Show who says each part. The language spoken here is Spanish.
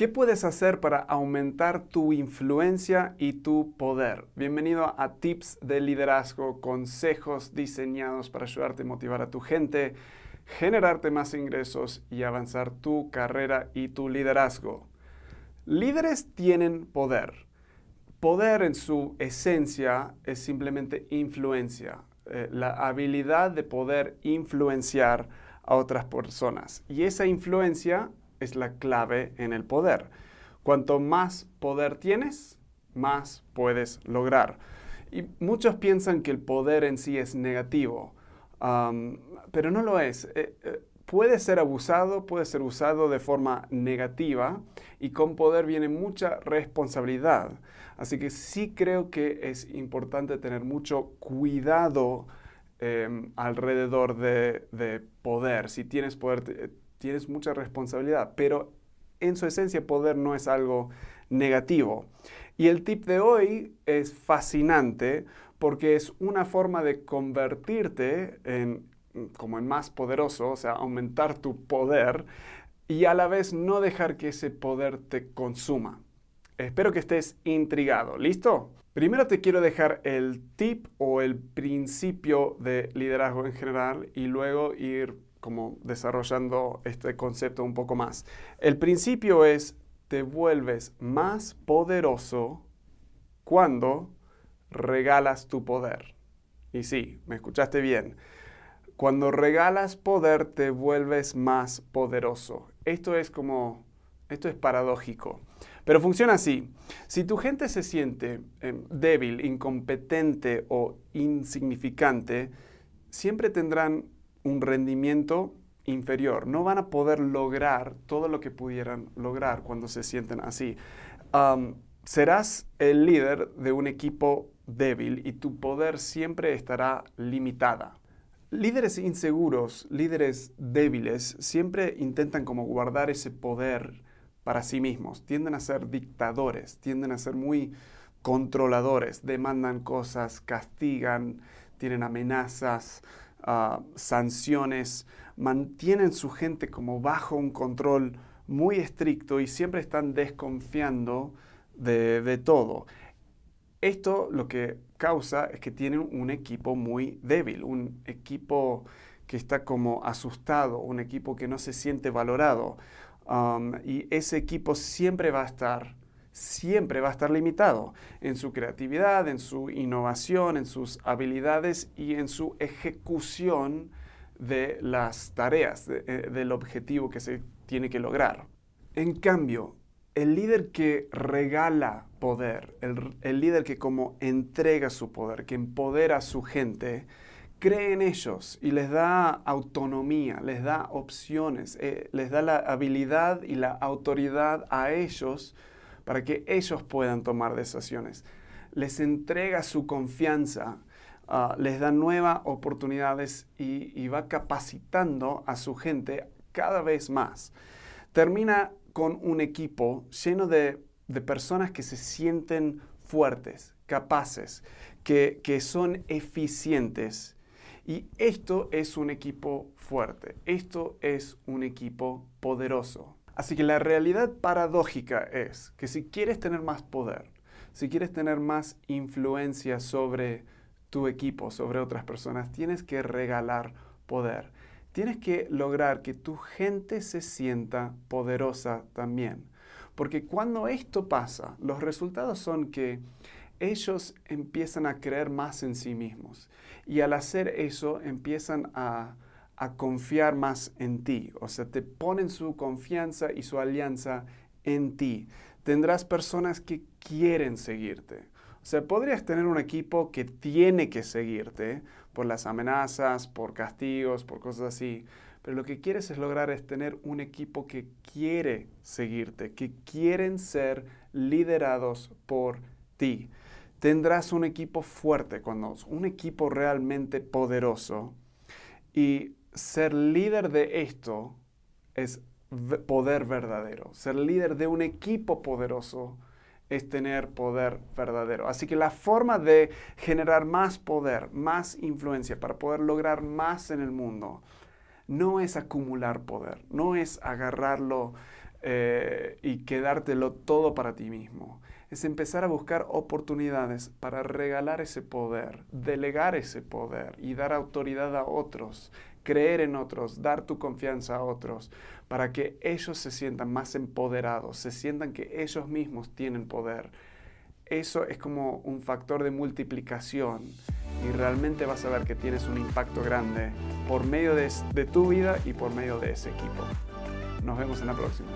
Speaker 1: ¿Qué puedes hacer para aumentar tu influencia y tu poder? Bienvenido a Tips de Liderazgo, consejos diseñados para ayudarte a motivar a tu gente, generarte más ingresos y avanzar tu carrera y tu liderazgo. Líderes tienen poder. Poder en su esencia es simplemente influencia, eh, la habilidad de poder influenciar a otras personas. Y esa influencia es la clave en el poder. Cuanto más poder tienes, más puedes lograr. Y muchos piensan que el poder en sí es negativo, pero no lo es. Eh, eh, puede ser abusado, puede ser usado de forma negativa y con poder viene mucha responsabilidad. Así que sí creo que es importante tener mucho cuidado em, alrededor de, de, poder. Si tienes poder, tienes mucha responsabilidad, pero en su esencia poder no es algo negativo. Y el tip de hoy es fascinante porque es una forma de convertirte en como en más poderoso, o sea, aumentar tu poder y a la vez no dejar que ese poder te consuma. Espero que estés intrigado. ¿Listo? Primero te quiero dejar el tip o el principio de liderazgo en general y luego ir como desarrollando este concepto un poco más. El principio es, te vuelves más poderoso cuando regalas tu poder. Y sí, me escuchaste bien. Cuando regalas poder te vuelves más poderoso. Esto es como, esto es paradójico. Pero funciona así. Si tu gente se siente em, débil, incompetente o insignificante, siempre tendrán un rendimiento inferior. No van a poder lograr todo lo que pudieran lograr cuando se sienten así. serás el líder de un equipo débil y tu poder siempre estará limitada. Líderes inseguros, líderes débiles, siempre intentan como guardar ese poder para sí mismos. Tienden a ser dictadores, tienden a ser muy controladores, demandan cosas, castigan, tienen amenazas, Ah, sanciones, mantienen su gente como bajo un control muy estricto y siempre están desconfiando de, de todo. Esto lo que causa es que tienen un equipo muy débil, un equipo que está como asustado, un equipo que no se siente valorado. Y ese equipo siempre va a estar siempre va a estar limitado en su creatividad, en su innovación, en sus habilidades y en su ejecución de las tareas, eh, del objetivo que se tiene que lograr. En cambio, el líder que regala poder, el, líder que como entrega su poder, que empodera a su gente, cree en ellos y les da autonomía, les da opciones, eh, les da la habilidad y la autoridad a ellos para que ellos puedan tomar decisiones. Les entrega su confianza, ah, les da nuevas oportunidades y, va capacitando a su gente cada vez más. Termina con un equipo lleno de, personas que se sienten fuertes, capaces, que, que son eficientes. Y esto es un equipo fuerte, esto es un equipo poderoso. Así que la realidad paradójica es que si quieres tener más poder, si quieres tener más influencia sobre tu equipo, sobre otras personas, tienes que regalar poder. Tienes que lograr que tu gente se sienta poderosa también. Porque cuando esto pasa, los resultados son que ellos empiezan a creer más en sí mismos. Y al hacer eso empiezan a a confiar más en ti. O sea, te ponen su confianza y su alianza en ti. Tendrás personas que quieren seguirte. O sea, podrías tener un equipo que tiene que seguirte por las amenazas, por castigos, por cosas así. Pero lo que quieres es lograr es tener un equipo que quiere seguirte, que quieren ser liderados por ti. Tendrás un equipo fuerte cuando un equipo realmente poderoso y ser líder de esto es poder verdadero. Ser líder de un equipo poderoso es tener poder verdadero. Así que la forma de generar más poder, más influencia para poder lograr más en el mundo, no es acumular poder, no es agarrarlo eh, y quedártelo todo para ti mismo. Es empezar a buscar oportunidades para regalar ese poder, delegar ese poder y dar autoridad a otros, creer en otros, dar tu confianza a otros, para que ellos se sientan más empoderados, se sientan que ellos mismos tienen poder. Eso es como un factor de multiplicación y realmente vas a ver que tienes un impacto grande por medio de, tu vida y por medio de ese equipo. Nos vemos en la próxima.